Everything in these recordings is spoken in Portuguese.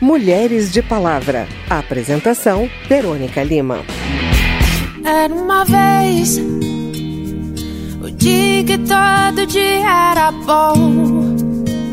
Mulheres de Palavra. apresentação: Verônica Lima. Era uma vez o dia que todo dia era bom.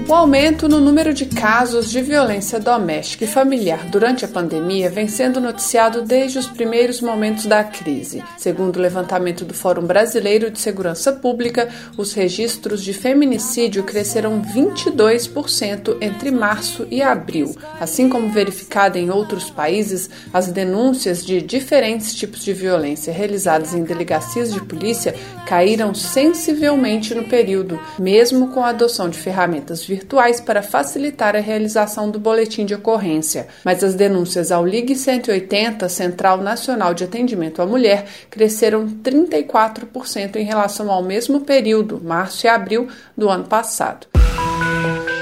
O aumento no número de casos de violência doméstica e familiar durante a pandemia vem sendo noticiado desde os primeiros momentos da crise. Segundo o levantamento do Fórum Brasileiro de Segurança Pública, os registros de feminicídio cresceram 22% entre março e abril. Assim como verificado em outros países, as denúncias de diferentes tipos de violência realizadas em delegacias de polícia caíram sensivelmente no período, mesmo com a adoção de ferramentas virtuais virtuais para facilitar a realização do boletim de ocorrência, mas as denúncias ao Ligue 180, Central Nacional de Atendimento à Mulher, cresceram 34% em relação ao mesmo período, março e abril do ano passado.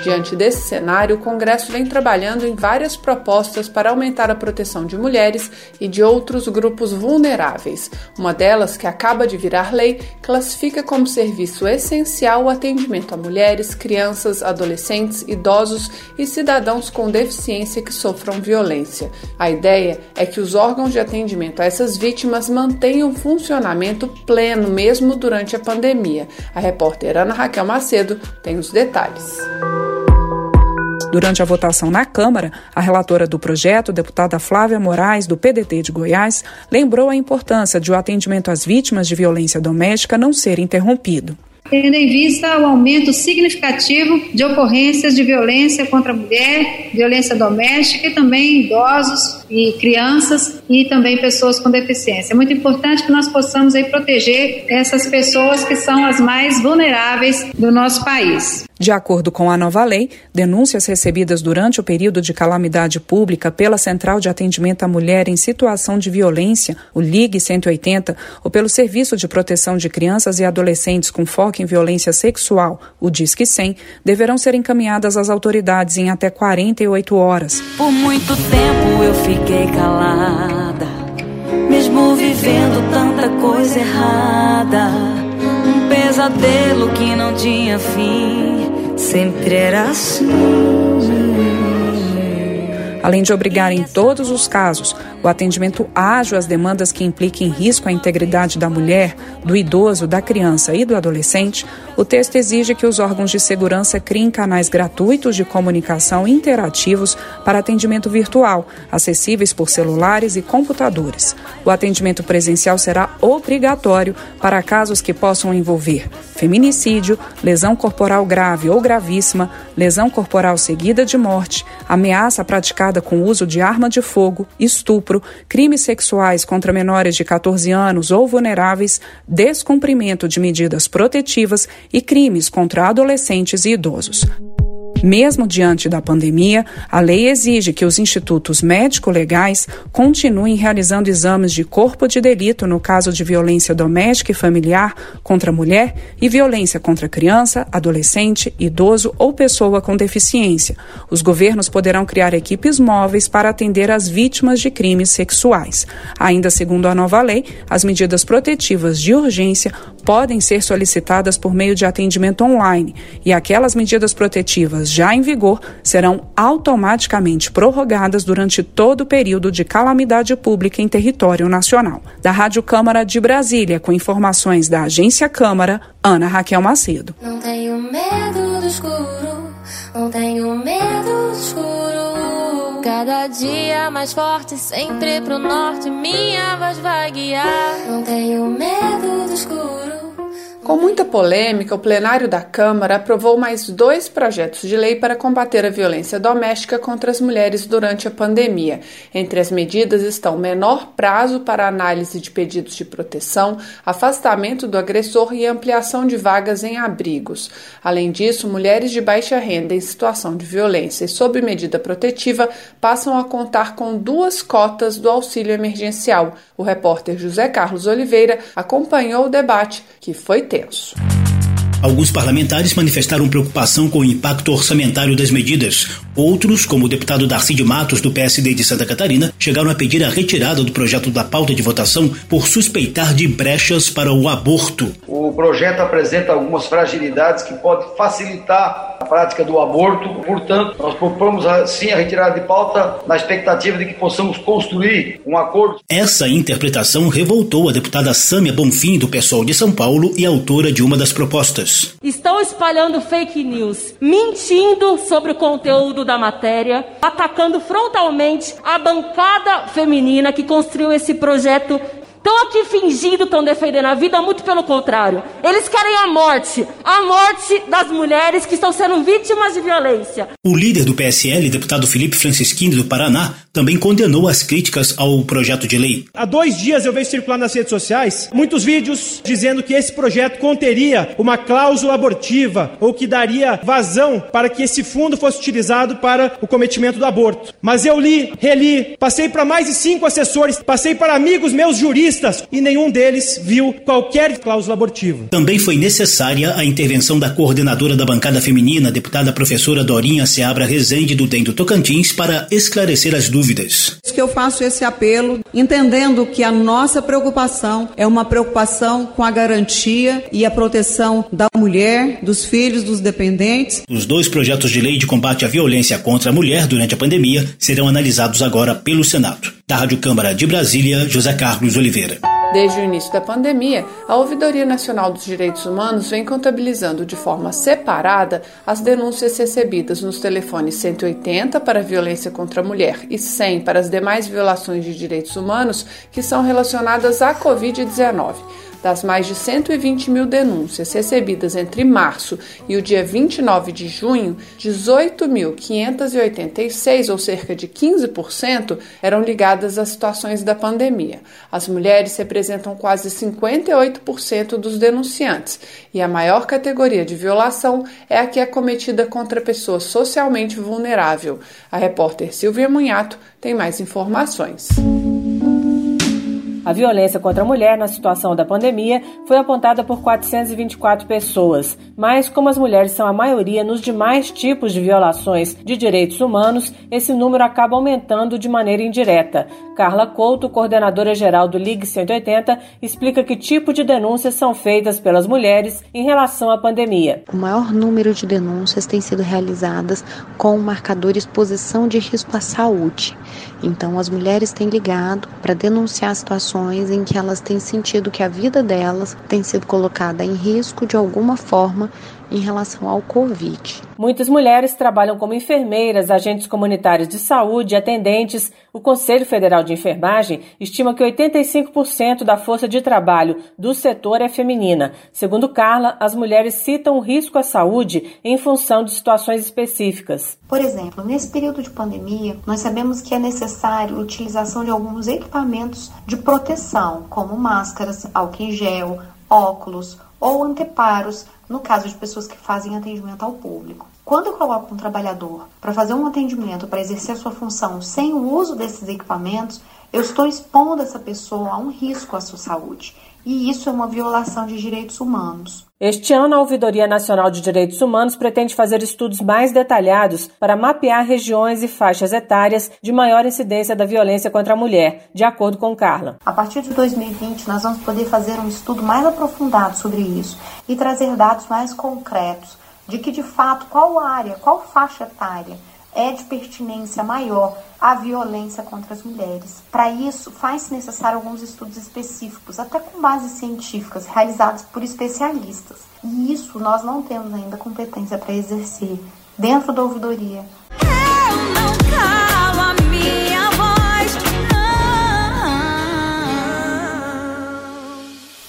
Diante desse cenário, o Congresso vem trabalhando em várias propostas para aumentar a proteção de mulheres e de outros grupos vulneráveis. Uma delas, que acaba de virar lei, classifica como serviço essencial o atendimento a mulheres, crianças, adolescentes, idosos e cidadãos com deficiência que sofram violência. A ideia é que os órgãos de atendimento a essas vítimas mantenham funcionamento pleno mesmo durante a pandemia. A repórter Ana Raquel Macedo tem os detalhes. Durante a votação na Câmara, a relatora do projeto, deputada Flávia Moraes, do PDT de Goiás, lembrou a importância de o atendimento às vítimas de violência doméstica não ser interrompido. Tendo em vista o aumento significativo de ocorrências de violência contra a mulher, violência doméstica e também idosos e crianças e também pessoas com deficiência. É muito importante que nós possamos aí proteger essas pessoas que são as mais vulneráveis do nosso país. De acordo com a nova lei, denúncias recebidas durante o período de calamidade pública pela Central de Atendimento à Mulher em Situação de Violência, o LIG 180, ou pelo Serviço de Proteção de Crianças e Adolescentes com foco em violência sexual, o DISC 100, deverão ser encaminhadas às autoridades em até 48 horas. Por muito tempo eu fiquei calada, mesmo vivendo tanta coisa errada, um pesadelo que não tinha fim sempre era assim. Além de obrigar em todos os casos o atendimento ágil às demandas que impliquem risco à integridade da mulher, do idoso, da criança e do adolescente, o texto exige que os órgãos de segurança criem canais gratuitos de comunicação interativos para atendimento virtual, acessíveis por celulares e computadores. O atendimento presencial será obrigatório para casos que possam envolver feminicídio, lesão corporal grave ou gravíssima, lesão corporal seguida de morte, ameaça praticada com uso de arma de fogo, estupro, crimes sexuais contra menores de 14 anos ou vulneráveis, descumprimento de medidas protetivas e crimes contra adolescentes e idosos. Mesmo diante da pandemia, a lei exige que os institutos médico-legais continuem realizando exames de corpo de delito no caso de violência doméstica e familiar contra a mulher e violência contra criança, adolescente, idoso ou pessoa com deficiência. Os governos poderão criar equipes móveis para atender as vítimas de crimes sexuais. Ainda segundo a nova lei, as medidas protetivas de urgência podem ser solicitadas por meio de atendimento online e aquelas medidas protetivas já em vigor serão automaticamente prorrogadas durante todo o período de calamidade pública em território nacional. Da Rádio Câmara de Brasília, com informações da Agência Câmara, Ana Raquel Macedo. Não tenho medo do escuro, não tenho medo do escuro. Cada dia mais forte, sempre pro norte, minha voz vai guiar. Não tenho medo do escuro. Com muita polêmica, o plenário da Câmara aprovou mais dois projetos de lei para combater a violência doméstica contra as mulheres durante a pandemia. Entre as medidas estão menor prazo para análise de pedidos de proteção, afastamento do agressor e ampliação de vagas em abrigos. Além disso, mulheres de baixa renda em situação de violência e sob medida protetiva passam a contar com duas cotas do auxílio emergencial. O repórter José Carlos Oliveira acompanhou o debate, que foi tenso. Alguns parlamentares manifestaram preocupação com o impacto orçamentário das medidas. Outros, como o deputado Darcy de Matos, do PSD de Santa Catarina, chegaram a pedir a retirada do projeto da pauta de votação por suspeitar de brechas para o aborto. O projeto apresenta algumas fragilidades que podem facilitar a prática do aborto. Portanto, nós propomos sim a retirada de pauta na expectativa de que possamos construir um acordo. Essa interpretação revoltou a deputada Sâmia Bonfim, do PSOL de São Paulo e autora de uma das propostas. Estão espalhando fake news, mentindo sobre o conteúdo da matéria, atacando frontalmente a bancada feminina que construiu esse projeto estão aqui fingindo estão defendendo a vida, muito pelo contrário. Eles querem a morte, a morte das mulheres que estão sendo vítimas de violência. O líder do PSL, deputado Felipe Francisquini do Paraná, também condenou as críticas ao projeto de lei. Há dois dias eu vejo circular nas redes sociais muitos vídeos dizendo que esse projeto conteria uma cláusula abortiva ou que daria vazão para que esse fundo fosse utilizado para o cometimento do aborto. Mas eu li, reli, passei para mais de cinco assessores, passei para amigos meus juristas e nenhum deles viu qualquer cláusula abortiva. Também foi necessária a intervenção da coordenadora da bancada feminina, deputada professora Dorinha Seabra Rezende do DEM do Tocantins, para esclarecer as dúvidas. Que eu faço esse apelo, entendendo que a nossa preocupação é uma preocupação com a garantia e a proteção da mulher, dos filhos, dos dependentes. Os dois projetos de lei de combate à violência contra a mulher durante a pandemia serão analisados agora pelo Senado. Da Rádio Câmara de Brasília, José Carlos Oliveira. Desde o início da pandemia, a Ouvidoria Nacional dos Direitos Humanos vem contabilizando de forma separada as denúncias recebidas nos telefones 180 para violência contra a mulher e 100 para as demais violações de direitos humanos que são relacionadas à Covid-19. Das mais de 120 mil denúncias recebidas entre março e o dia 29 de junho, 18.586, ou cerca de 15%, eram ligadas a situações da pandemia. As mulheres representam quase 58% dos denunciantes e a maior categoria de violação é a que é cometida contra pessoa socialmente vulnerável. A repórter Silvia Munhato tem mais informações. A violência contra a mulher na situação da pandemia foi apontada por 424 pessoas, mas como as mulheres são a maioria nos demais tipos de violações de direitos humanos, esse número acaba aumentando de maneira indireta. Carla Couto, coordenadora geral do Ligue 180, explica que tipo de denúncias são feitas pelas mulheres em relação à pandemia. O maior número de denúncias tem sido realizadas com o marcador exposição de risco à saúde. Então, as mulheres têm ligado para denunciar situações em que elas têm sentido que a vida delas tem sido colocada em risco de alguma forma em relação ao Covid. Muitas mulheres trabalham como enfermeiras, agentes comunitários de saúde, atendentes. O Conselho Federal de Enfermagem estima que 85% da força de trabalho do setor é feminina. Segundo Carla, as mulheres citam o risco à saúde em função de situações específicas. Por exemplo, nesse período de pandemia, nós sabemos que é necessário a utilização de alguns equipamentos de proteção, como máscaras, álcool em gel, óculos ou anteparos no caso de pessoas que fazem atendimento ao público. Quando eu coloco um trabalhador para fazer um atendimento, para exercer sua função sem o uso desses equipamentos, eu estou expondo essa pessoa a um risco à sua saúde. E isso é uma violação de direitos humanos. Este ano, a Ouvidoria Nacional de Direitos Humanos pretende fazer estudos mais detalhados para mapear regiões e faixas etárias de maior incidência da violência contra a mulher, de acordo com Carla. A partir de 2020, nós vamos poder fazer um estudo mais aprofundado sobre isso e trazer dados mais concretos de que, de fato, qual área, qual faixa etária é de pertinência maior à violência contra as mulheres. Para isso, faz-se necessário alguns estudos específicos, até com bases científicas, realizados por especialistas. E isso nós não temos ainda competência para exercer dentro da ouvidoria.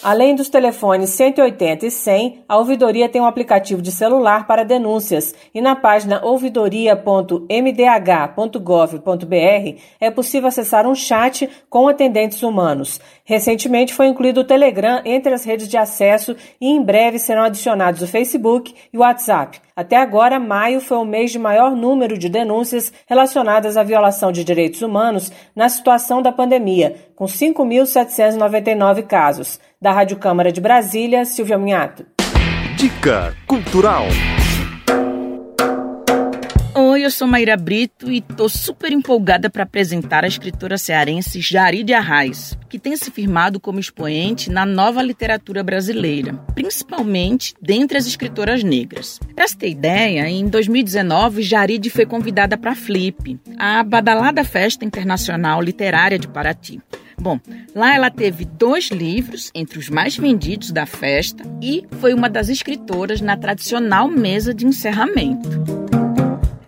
Além dos telefones 180 e 100, a ouvidoria tem um aplicativo de celular para denúncias e na página ouvidoria.mdh.gov.br é possível acessar um chat com atendentes humanos. Recentemente foi incluído o Telegram entre as redes de acesso e em breve serão adicionados o Facebook e o WhatsApp. Até agora, maio foi o mês de maior número de denúncias relacionadas à violação de direitos humanos na situação da pandemia, com 5.799 casos. Da Rádio Câmara de Brasília, Silvia Minhato. Dica Cultural. Eu sou Maíra Brito e tô super empolgada para apresentar a escritora cearense Jaride Arraes, que tem se firmado como expoente na nova literatura brasileira, principalmente dentre as escritoras negras. Para ter ideia, em 2019 Jaride foi convidada para Flip, a badalada festa internacional literária de Paraty. Bom, lá ela teve dois livros entre os mais vendidos da festa e foi uma das escritoras na tradicional mesa de encerramento.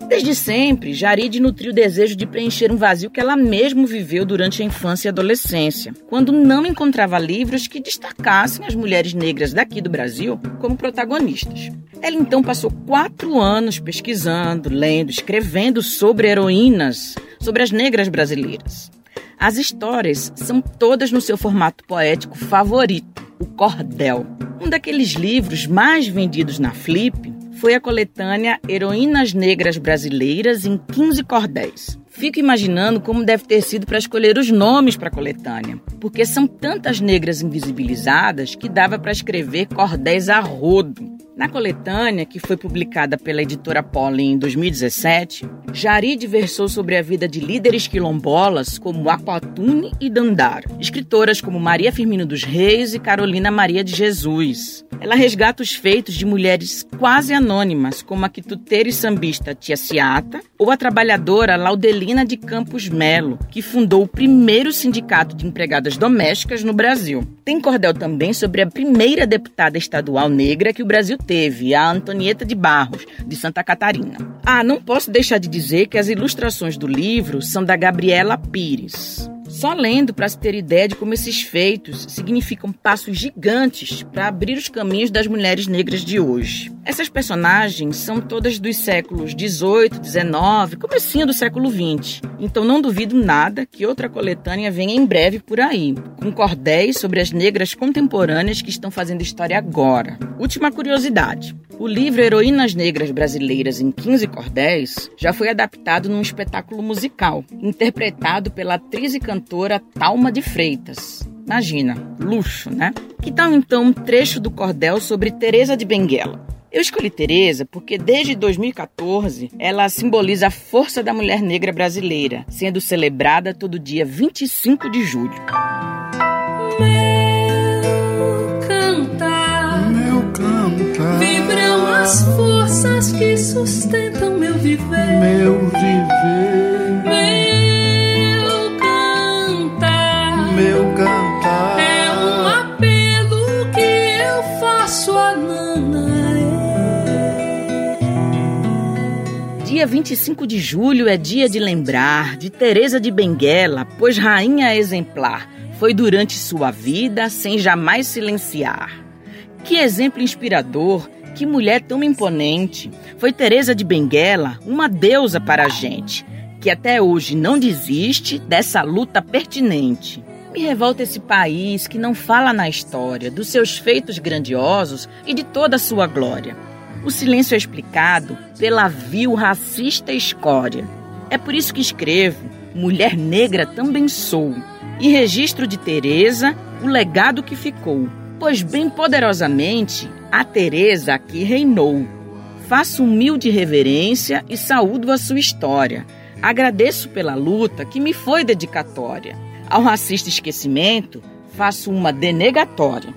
Desde sempre, Jaride nutriu o desejo de preencher um vazio que ela mesma viveu durante a infância e adolescência, quando não encontrava livros que destacassem as mulheres negras daqui do Brasil como protagonistas. Ela então passou quatro anos pesquisando, lendo, escrevendo sobre heroínas, sobre as negras brasileiras. As histórias são todas no seu formato poético favorito, o cordel. Um daqueles livros mais vendidos na Flip foi a coletânea Heroínas Negras Brasileiras em 15 cordéis. Fico imaginando como deve ter sido para escolher os nomes para a coletânea, porque são tantas negras invisibilizadas que dava para escrever cordéis a rodo. Na coletânea, que foi publicada pela editora Pollen em 2017, Jarid versou sobre a vida de líderes quilombolas como Aquatune e Dandara, escritoras como Maria Firmino dos Reis e Carolina Maria de Jesus. Ela resgata os feitos de mulheres quase anônimas, como a quituteira e sambista Tia Ciata, ou a trabalhadora Laudelina de Campos Melo, que fundou o primeiro sindicato de empregadas domésticas no Brasil. Tem cordel também sobre a primeira deputada estadual negra que o Brasil teve, a Antonieta de Barros, de Santa Catarina. Ah, não posso deixar de dizer que as ilustrações do livro são da Gabriela Pires. Só lendo para se ter ideia de como esses feitos significam passos gigantes para abrir os caminhos das mulheres negras de hoje. Essas personagens são todas dos séculos 18, 19, comecinho do século 20. Então não duvido nada que outra coletânea venha em breve por aí, com cordéis sobre as negras contemporâneas que estão fazendo história agora. Última curiosidade. O livro Heroínas Negras Brasileiras em 15 Cordéis já foi adaptado num espetáculo musical, interpretado pela atriz e cantora Talma de Freitas. Imagina, luxo, né? Que tal então um trecho do cordel sobre Teresa de Benguela? Eu escolhi Teresa porque desde 2014 ela simboliza a força da mulher negra brasileira, sendo celebrada todo dia 25 de julho. As forças que sustentam meu viver. Meu viver. Meu cantar. Meu cantar. É um apelo que eu faço a Nanaê. Dia 25 de julho é dia de lembrar de Teresa de Benguela, pois rainha exemplar foi durante sua vida sem jamais silenciar. Que exemplo inspirador que mulher tão imponente! Foi Teresa de Benguela, uma deusa para a gente, que até hoje não desiste dessa luta pertinente. Me revolta esse país que não fala na história, dos seus feitos grandiosos e de toda a sua glória. O silêncio é explicado pela vil racista escória. É por isso que escrevo, mulher negra também sou, e registro de Teresa o legado que ficou, pois bem poderosamente a Teresa aqui reinou. Faço humilde reverência e saúdo a sua história. Agradeço pela luta que me foi dedicatória. Ao racista esquecimento, faço uma denegatória.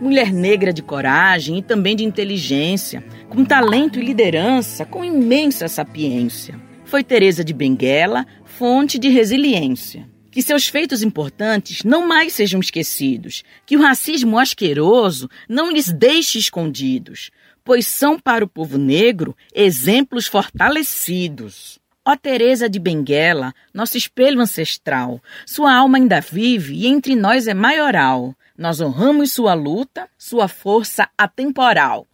Mulher negra de coragem e também de inteligência, com talento e liderança, com imensa sapiência. Foi Teresa de Benguela, fonte de resiliência. Que seus feitos importantes não mais sejam esquecidos, que o racismo asqueroso não lhes deixe escondidos, pois são para o povo negro exemplos fortalecidos. Ó Teresa de Benguela, nosso espelho ancestral, sua alma ainda vive e entre nós é maioral. Nós honramos sua luta, sua força atemporal.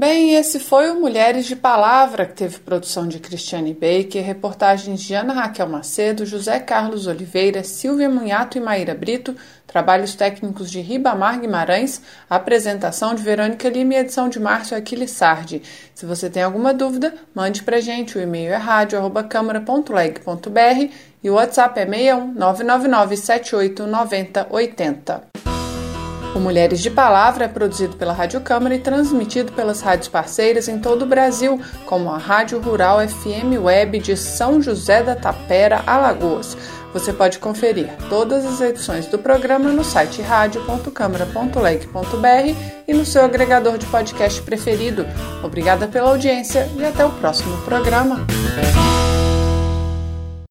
Bem, esse foi o Mulheres de Palavra, que teve produção de Cristiane Baker, reportagens de Ana Raquel Macedo, José Carlos Oliveira, Silvia Munhato e Maíra Brito, trabalhos técnicos de Ribamar Guimarães, apresentação de Verônica Lima e edição de Márcio Aquiles Sardi. Se você tem alguma dúvida, mande pra gente, o e-mail é rádio.câmara.leg.br e o WhatsApp é 61 999 78 90 80. O Mulheres de Palavra é produzido pela Rádio Câmara e transmitido pelas rádios parceiras em todo o Brasil, como a Rádio Rural FM Web de São José da Tapera, Alagoas. Você pode conferir todas as edições do programa no site radio.câmara.leg.br e no seu agregador de podcast preferido. Obrigada pela audiência e até o próximo programa.